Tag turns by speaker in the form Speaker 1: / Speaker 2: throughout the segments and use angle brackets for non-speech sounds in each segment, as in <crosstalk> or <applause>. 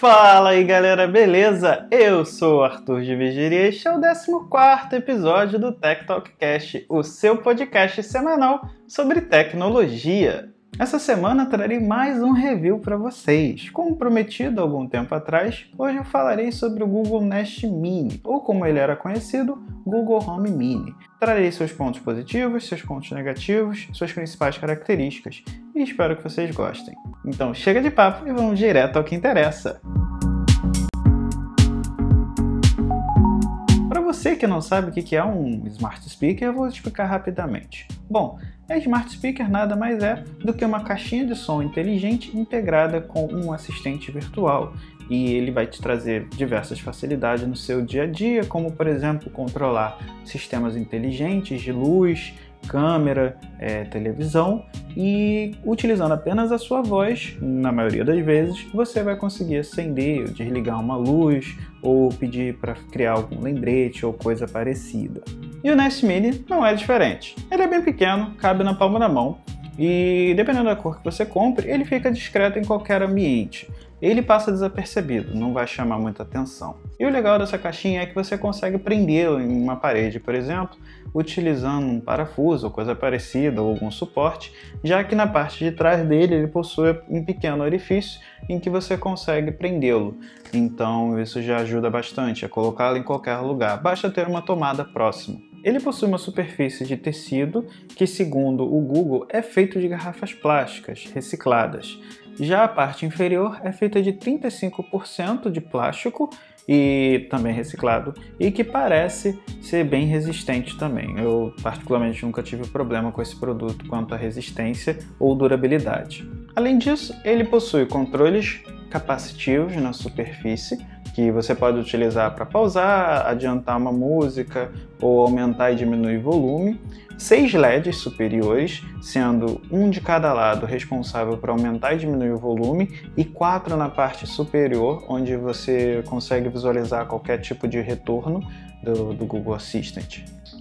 Speaker 1: Fala aí galera, beleza? Eu sou Arthur de Vigiria e este é o 14 episódio do Tech Talk Cast, o seu podcast semanal sobre tecnologia. Essa semana trarei mais um review para vocês. Como prometido algum tempo atrás, hoje eu falarei sobre o Google Nest Mini, ou como ele era conhecido, Google Home Mini. Trarei seus pontos positivos, seus pontos negativos, suas principais características e espero que vocês gostem. Então chega de papo e vamos direto ao que interessa. Para você que não sabe o que é um Smart Speaker, eu vou explicar rapidamente. Bom, a Smart Speaker nada mais é do que uma caixinha de som inteligente integrada com um assistente virtual. E ele vai te trazer diversas facilidades no seu dia a dia, como por exemplo controlar sistemas inteligentes de luz, câmera, é, televisão e utilizando apenas a sua voz, na maioria das vezes, você vai conseguir acender ou desligar uma luz ou pedir para criar algum lembrete ou coisa parecida. E o Nest Mini não é diferente. Ele é bem pequeno, cabe na palma da mão e dependendo da cor que você compre, ele fica discreto em qualquer ambiente ele passa desapercebido, não vai chamar muita atenção. E o legal dessa caixinha é que você consegue prendê-lo em uma parede, por exemplo, utilizando um parafuso ou coisa parecida ou algum suporte, já que na parte de trás dele ele possui um pequeno orifício em que você consegue prendê-lo. Então isso já ajuda bastante a colocá-lo em qualquer lugar, basta ter uma tomada próxima. Ele possui uma superfície de tecido que, segundo o Google, é feito de garrafas plásticas recicladas. Já a parte inferior é feita de 35% de plástico e também reciclado e que parece ser bem resistente também. Eu particularmente nunca tive problema com esse produto quanto à resistência ou durabilidade. Além disso, ele possui controles capacitivos na superfície que você pode utilizar para pausar, adiantar uma música ou aumentar e diminuir volume. Seis LEDs superiores, sendo um de cada lado responsável por aumentar e diminuir o volume, e quatro na parte superior, onde você consegue visualizar qualquer tipo de retorno do, do Google Assistant.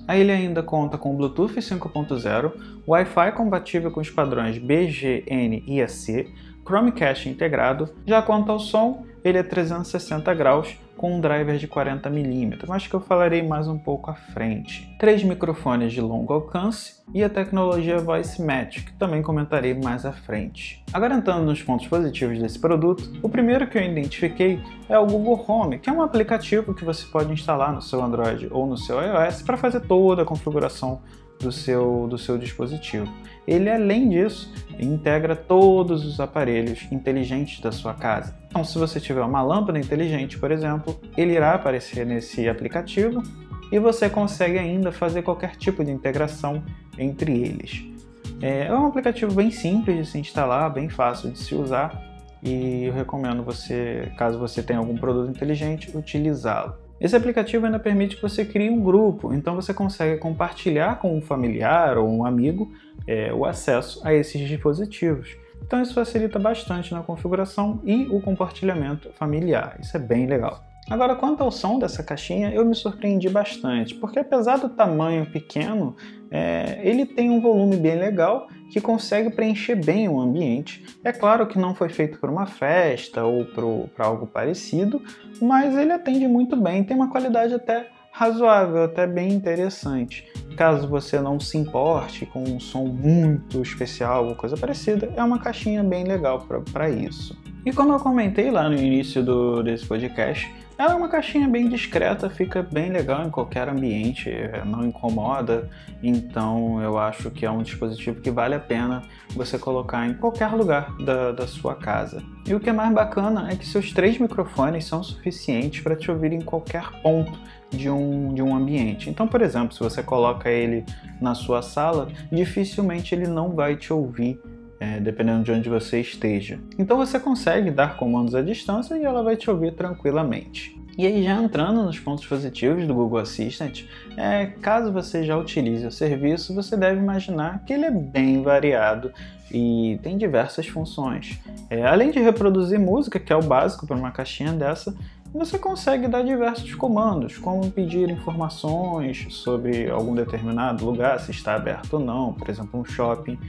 Speaker 1: Ele ainda conta com Bluetooth 5.0, Wi-Fi compatível com os padrões BGN e AC, Chromecast integrado. Já quanto ao som, ele é 360 graus com um driver de 40mm, mas que eu falarei mais um pouco à frente. Três microfones de longo alcance e a tecnologia Voice Match, que também comentarei mais à frente. Agora entrando nos pontos positivos desse produto, o primeiro que eu identifiquei é o Google Home, que é um aplicativo que você pode instalar no seu Android ou no seu iOS para fazer toda a configuração do seu, do seu dispositivo. Ele, além disso, integra todos os aparelhos inteligentes da sua casa. Então, se você tiver uma lâmpada inteligente, por exemplo, ele irá aparecer nesse aplicativo e você consegue ainda fazer qualquer tipo de integração entre eles. É um aplicativo bem simples de se instalar, bem fácil de se usar e eu recomendo você, caso você tenha algum produto inteligente, utilizá-lo. Esse aplicativo ainda permite que você crie um grupo, então você consegue compartilhar com um familiar ou um amigo é, o acesso a esses dispositivos. Então isso facilita bastante na configuração e o compartilhamento familiar. Isso é bem legal. Agora, quanto ao som dessa caixinha, eu me surpreendi bastante, porque apesar do tamanho pequeno, é, ele tem um volume bem legal que consegue preencher bem o ambiente. É claro que não foi feito para uma festa ou para algo parecido, mas ele atende muito bem, tem uma qualidade até razoável, até bem interessante. Caso você não se importe com um som muito especial ou coisa parecida, é uma caixinha bem legal para isso. E como eu comentei lá no início do, desse podcast, ela é uma caixinha bem discreta, fica bem legal em qualquer ambiente, não incomoda, então eu acho que é um dispositivo que vale a pena você colocar em qualquer lugar da, da sua casa. E o que é mais bacana é que seus três microfones são suficientes para te ouvir em qualquer ponto de um, de um ambiente. Então, por exemplo, se você coloca ele na sua sala, dificilmente ele não vai te ouvir é, dependendo de onde você esteja. Então você consegue dar comandos à distância e ela vai te ouvir tranquilamente. E aí, já entrando nos pontos positivos do Google Assistant, é, caso você já utilize o serviço, você deve imaginar que ele é bem variado e tem diversas funções. É, além de reproduzir música, que é o básico para uma caixinha dessa, você consegue dar diversos comandos, como pedir informações sobre algum determinado lugar, se está aberto ou não, por exemplo, um shopping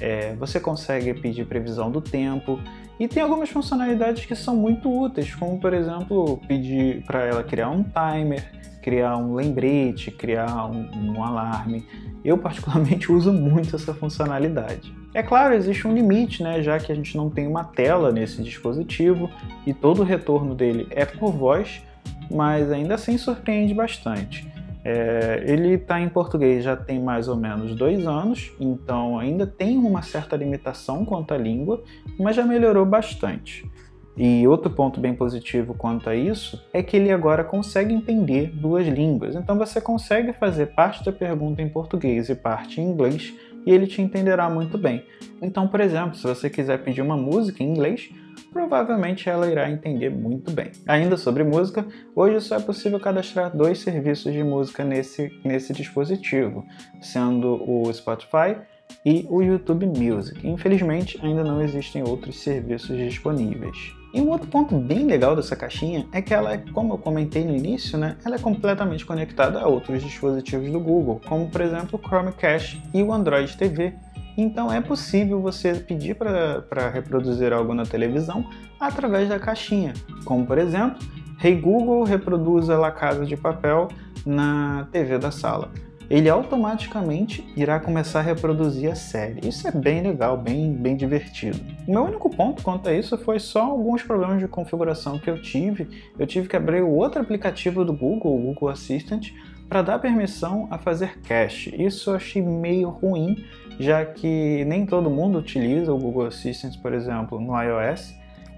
Speaker 1: é, você consegue pedir previsão do tempo e tem algumas funcionalidades que são muito úteis, como por exemplo pedir para ela criar um timer, criar um lembrete, criar um, um alarme. Eu particularmente <laughs> uso muito essa funcionalidade. É claro, existe um limite, né, já que a gente não tem uma tela nesse dispositivo e todo o retorno dele é por voz, mas ainda assim surpreende bastante. É, ele está em português já tem mais ou menos dois anos, então ainda tem uma certa limitação quanto à língua, mas já melhorou bastante. E outro ponto bem positivo quanto a isso é que ele agora consegue entender duas línguas. Então você consegue fazer parte da pergunta em português e parte em inglês e ele te entenderá muito bem. Então, por exemplo, se você quiser pedir uma música em inglês, provavelmente ela irá entender muito bem. Ainda sobre música, hoje só é possível cadastrar dois serviços de música nesse, nesse dispositivo, sendo o Spotify e o YouTube Music. Infelizmente, ainda não existem outros serviços disponíveis. E um outro ponto bem legal dessa caixinha é que ela, como eu comentei no início, né, ela é completamente conectada a outros dispositivos do Google, como por exemplo o Chromecast e o Android TV, então é possível você pedir para reproduzir algo na televisão através da caixinha, como por exemplo, Hey Google reproduza La Casa de Papel na TV da sala. Ele automaticamente irá começar a reproduzir a série. Isso é bem legal, bem, bem divertido. Meu único ponto quanto a isso foi só alguns problemas de configuração que eu tive. Eu tive que abrir outro aplicativo do Google, o Google Assistant, para dar permissão a fazer cache. Isso eu achei meio ruim, já que nem todo mundo utiliza o Google Assistant, por exemplo, no iOS,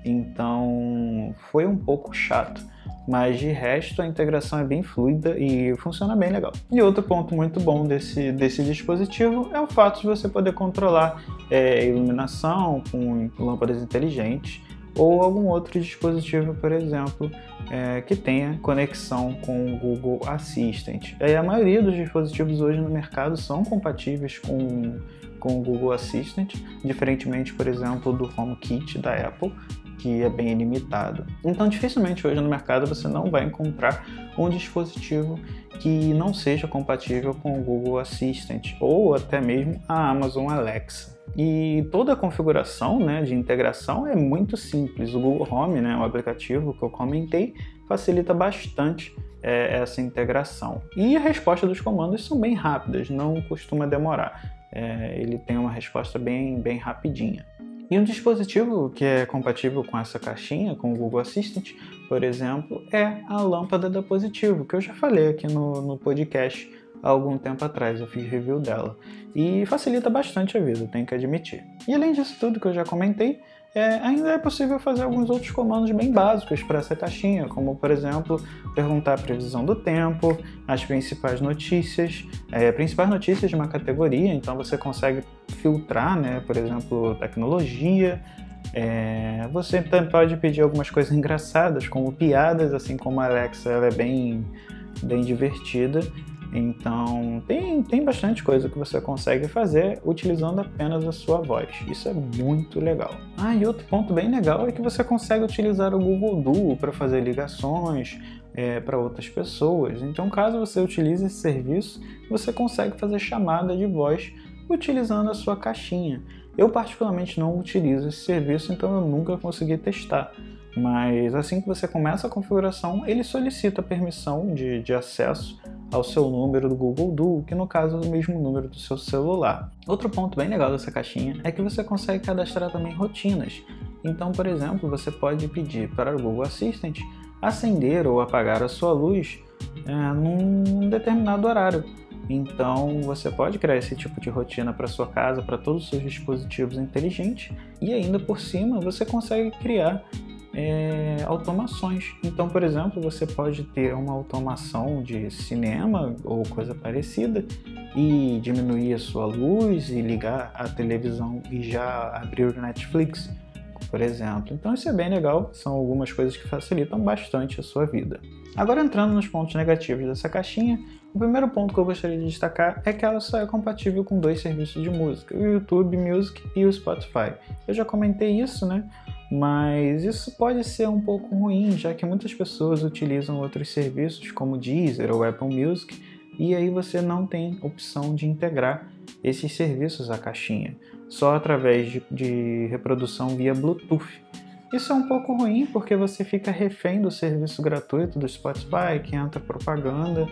Speaker 1: então foi um pouco chato. Mas de resto a integração é bem fluida e funciona bem legal. E outro ponto muito bom desse, desse dispositivo é o fato de você poder controlar é, iluminação com lâmpadas inteligentes ou algum outro dispositivo, por exemplo, é, que tenha conexão com o Google Assistant. E a maioria dos dispositivos hoje no mercado são compatíveis com, com o Google Assistant, diferentemente, por exemplo, do HomeKit da Apple, que é bem limitado. Então, dificilmente hoje no mercado você não vai encontrar um dispositivo que não seja compatível com o Google Assistant ou até mesmo a Amazon Alexa. E toda a configuração né, de integração é muito simples. O Google Home, né, o aplicativo que eu comentei, facilita bastante é, essa integração. E a resposta dos comandos são bem rápidas, não costuma demorar. É, ele tem uma resposta bem, bem rapidinha. E um dispositivo que é compatível com essa caixinha, com o Google Assistant, por exemplo, é a lâmpada da Positivo, que eu já falei aqui no, no podcast há algum tempo atrás, eu fiz review dela. E facilita bastante a vida, tenho que admitir. E além disso tudo que eu já comentei, é, ainda é possível fazer alguns outros comandos bem básicos para essa caixinha, como por exemplo, perguntar a previsão do tempo, as principais notícias, é, principais notícias de uma categoria, então você consegue filtrar, né, por exemplo, tecnologia. É, você também pode pedir algumas coisas engraçadas, como piadas, assim como a Alexa ela é bem, bem divertida. Então, tem, tem bastante coisa que você consegue fazer utilizando apenas a sua voz. Isso é muito legal. Ah, e outro ponto bem legal é que você consegue utilizar o Google Duo para fazer ligações é, para outras pessoas. Então, caso você utilize esse serviço, você consegue fazer chamada de voz utilizando a sua caixinha. Eu particularmente não utilizo esse serviço, então eu nunca consegui testar. Mas assim que você começa a configuração, ele solicita permissão de, de acesso ao seu número do Google Duo, que no caso é o mesmo número do seu celular. Outro ponto bem legal dessa caixinha é que você consegue cadastrar também rotinas. Então, por exemplo, você pode pedir para o Google Assistant acender ou apagar a sua luz é, num determinado horário. Então você pode criar esse tipo de rotina para sua casa, para todos os seus dispositivos inteligentes e ainda por cima você consegue criar é, automações. Então, por exemplo, você pode ter uma automação de cinema ou coisa parecida e diminuir a sua luz e ligar a televisão e já abrir o Netflix, por exemplo. Então, isso é bem legal, são algumas coisas que facilitam bastante a sua vida. Agora, entrando nos pontos negativos dessa caixinha, o primeiro ponto que eu gostaria de destacar é que ela só é compatível com dois serviços de música, o YouTube Music e o Spotify. Eu já comentei isso, né? Mas isso pode ser um pouco ruim, já que muitas pessoas utilizam outros serviços como Deezer ou Apple Music, e aí você não tem opção de integrar esses serviços à caixinha, só através de, de reprodução via Bluetooth. Isso é um pouco ruim porque você fica refém do serviço gratuito do Spotify, que entra propaganda.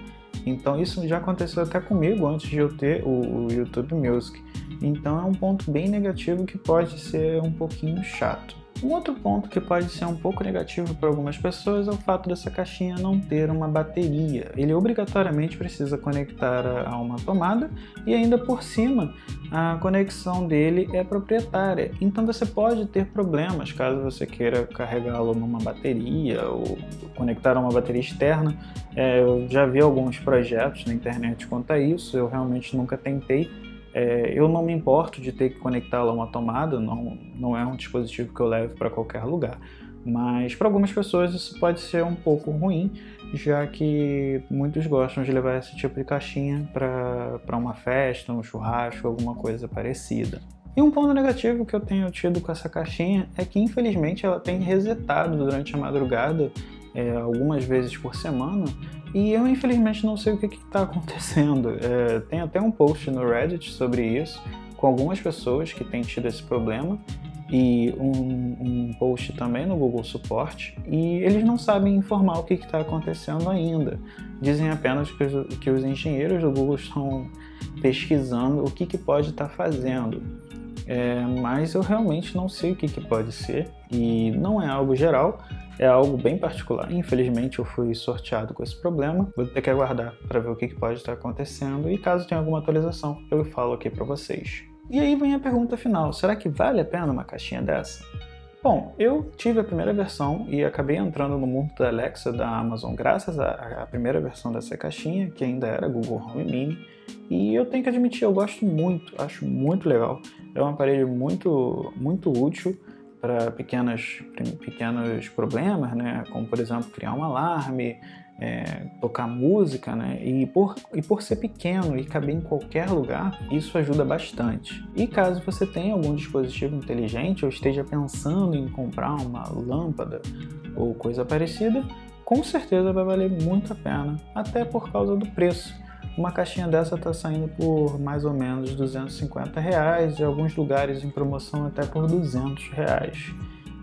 Speaker 1: Então isso já aconteceu até comigo antes de eu ter o, o YouTube Music. Então é um ponto bem negativo que pode ser um pouquinho chato. Um outro ponto que pode ser um pouco negativo para algumas pessoas é o fato dessa caixinha não ter uma bateria. Ele obrigatoriamente precisa conectar a uma tomada e ainda por cima a conexão dele é proprietária. Então você pode ter problemas caso você queira carregá-lo numa bateria ou conectar a uma bateria externa. É, eu já vi alguns projetos na internet quanto a isso, eu realmente nunca tentei é, eu não me importo de ter que conectá-lo a uma tomada, não, não é um dispositivo que eu levo para qualquer lugar. Mas para algumas pessoas isso pode ser um pouco ruim, já que muitos gostam de levar esse tipo de caixinha para uma festa, um churrasco, alguma coisa parecida. E um ponto negativo que eu tenho tido com essa caixinha é que infelizmente ela tem resetado durante a madrugada é, algumas vezes por semana e eu infelizmente não sei o que está acontecendo. <laughs> É, tem até um post no Reddit sobre isso, com algumas pessoas que têm tido esse problema, e um, um post também no Google Suporte, e eles não sabem informar o que está acontecendo ainda. Dizem apenas que os, que os, engenheiros do Google estão pesquisando o que, que pode estar tá fazendo. É, mas eu realmente não sei o que, que pode ser, e não é algo geral, é algo bem particular. Infelizmente eu fui sorteado com esse problema. Vou ter que aguardar para ver o que pode estar acontecendo e caso tenha alguma atualização, eu falo aqui para vocês. E aí vem a pergunta final: será que vale a pena uma caixinha dessa? Bom, eu tive a primeira versão e acabei entrando no mundo da Alexa da Amazon graças à, à primeira versão dessa caixinha, que ainda era Google Home Mini. E eu tenho que admitir, eu gosto muito, acho muito legal. É um aparelho muito, muito útil para pequenos, pequenos problemas, né? como por exemplo criar um alarme, é, tocar música, né? E por, e por ser pequeno e caber em qualquer lugar, isso ajuda bastante. E caso você tenha algum dispositivo inteligente ou esteja pensando em comprar uma lâmpada ou coisa parecida, com certeza vai valer muito a pena, até por causa do preço. Uma caixinha dessa está saindo por mais ou menos 250 reais, em alguns lugares em promoção até por 200 reais.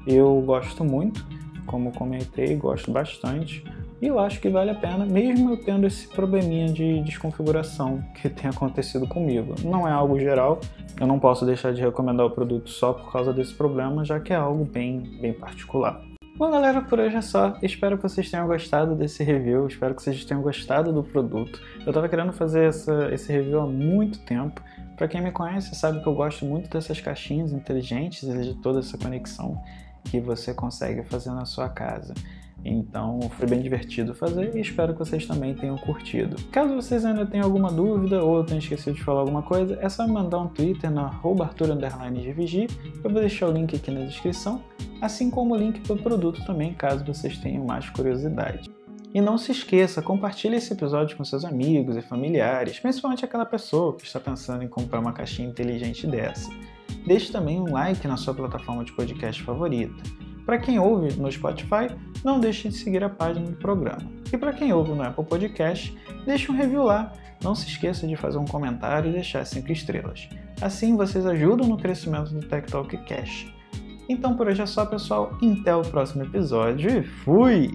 Speaker 1: Eu gosto muito, como comentei, gosto bastante e eu acho que vale a pena, mesmo eu tendo esse probleminha de desconfiguração que <laughs> tem acontecido comigo. Não é algo geral, eu não posso deixar de recomendar o produto só por causa desse problema, já que é algo bem, bem particular. Bom, galera, por hoje é só. Espero que vocês tenham gostado desse review, espero que vocês tenham gostado do produto. Eu estava querendo fazer essa, esse review há muito tempo. Para quem me conhece, sabe que eu gosto muito dessas caixinhas inteligentes e de toda essa conexão que você consegue fazer na sua casa. Então foi bem divertido fazer e espero que vocês também tenham curtido. Caso vocês ainda tenham alguma dúvida ou eu tenha esquecido de falar alguma coisa, é só me mandar um Twitter na @arthur_gvg. Eu vou deixar o link aqui na descrição, assim como o link para o produto também, caso vocês tenham mais curiosidade. E não se esqueça, compartilhe esse episódio com seus amigos e familiares, principalmente aquela pessoa que está pensando em comprar uma caixinha inteligente dessa. Deixe também um like na sua plataforma de podcast favorita. Para quem ouve no Spotify, não deixe de seguir a página do programa. E para quem ouve no Apple Podcast, deixe um review lá. Não se esqueça de fazer um comentário e deixar 5 estrelas. Assim vocês ajudam no crescimento do Tech Talk Cash. Então por hoje é só, pessoal. Até o próximo episódio e fui!